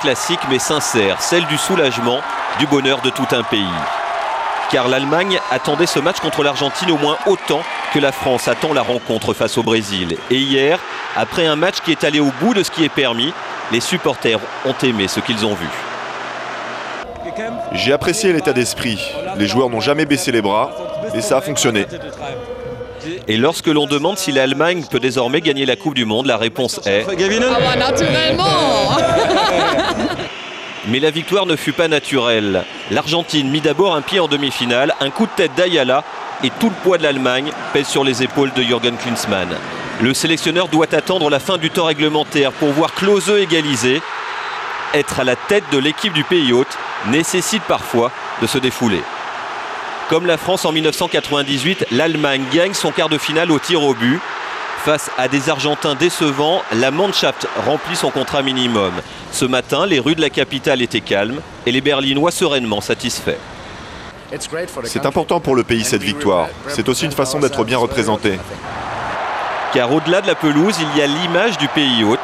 Classique mais sincère, celle du soulagement, du bonheur de tout un pays. Car l'Allemagne attendait ce match contre l'Argentine au moins autant que la France attend la rencontre face au Brésil. Et hier, après un match qui est allé au bout de ce qui est permis, les supporters ont aimé ce qu'ils ont vu. J'ai apprécié l'état d'esprit. Les joueurs n'ont jamais baissé les bras et ça a fonctionné. Et lorsque l'on demande si l'Allemagne peut désormais gagner la Coupe du Monde, la réponse est Ah bah naturellement Mais la victoire ne fut pas naturelle. L'Argentine mit d'abord un pied en demi-finale, un coup de tête d'Ayala et tout le poids de l'Allemagne pèse sur les épaules de Jürgen Klinsmann. Le sélectionneur doit attendre la fin du temps réglementaire pour voir Klose égaliser. Être à la tête de l'équipe du pays hôte nécessite parfois de se défouler. Comme la France en 1998, l'Allemagne gagne son quart de finale au tir au but. Face à des Argentins décevants, la Mannschaft remplit son contrat minimum. Ce matin, les rues de la capitale étaient calmes et les Berlinois sereinement satisfaits. C'est important pour le pays cette victoire. C'est aussi une façon d'être bien représenté. Car au-delà de la pelouse, il y a l'image du pays hôte.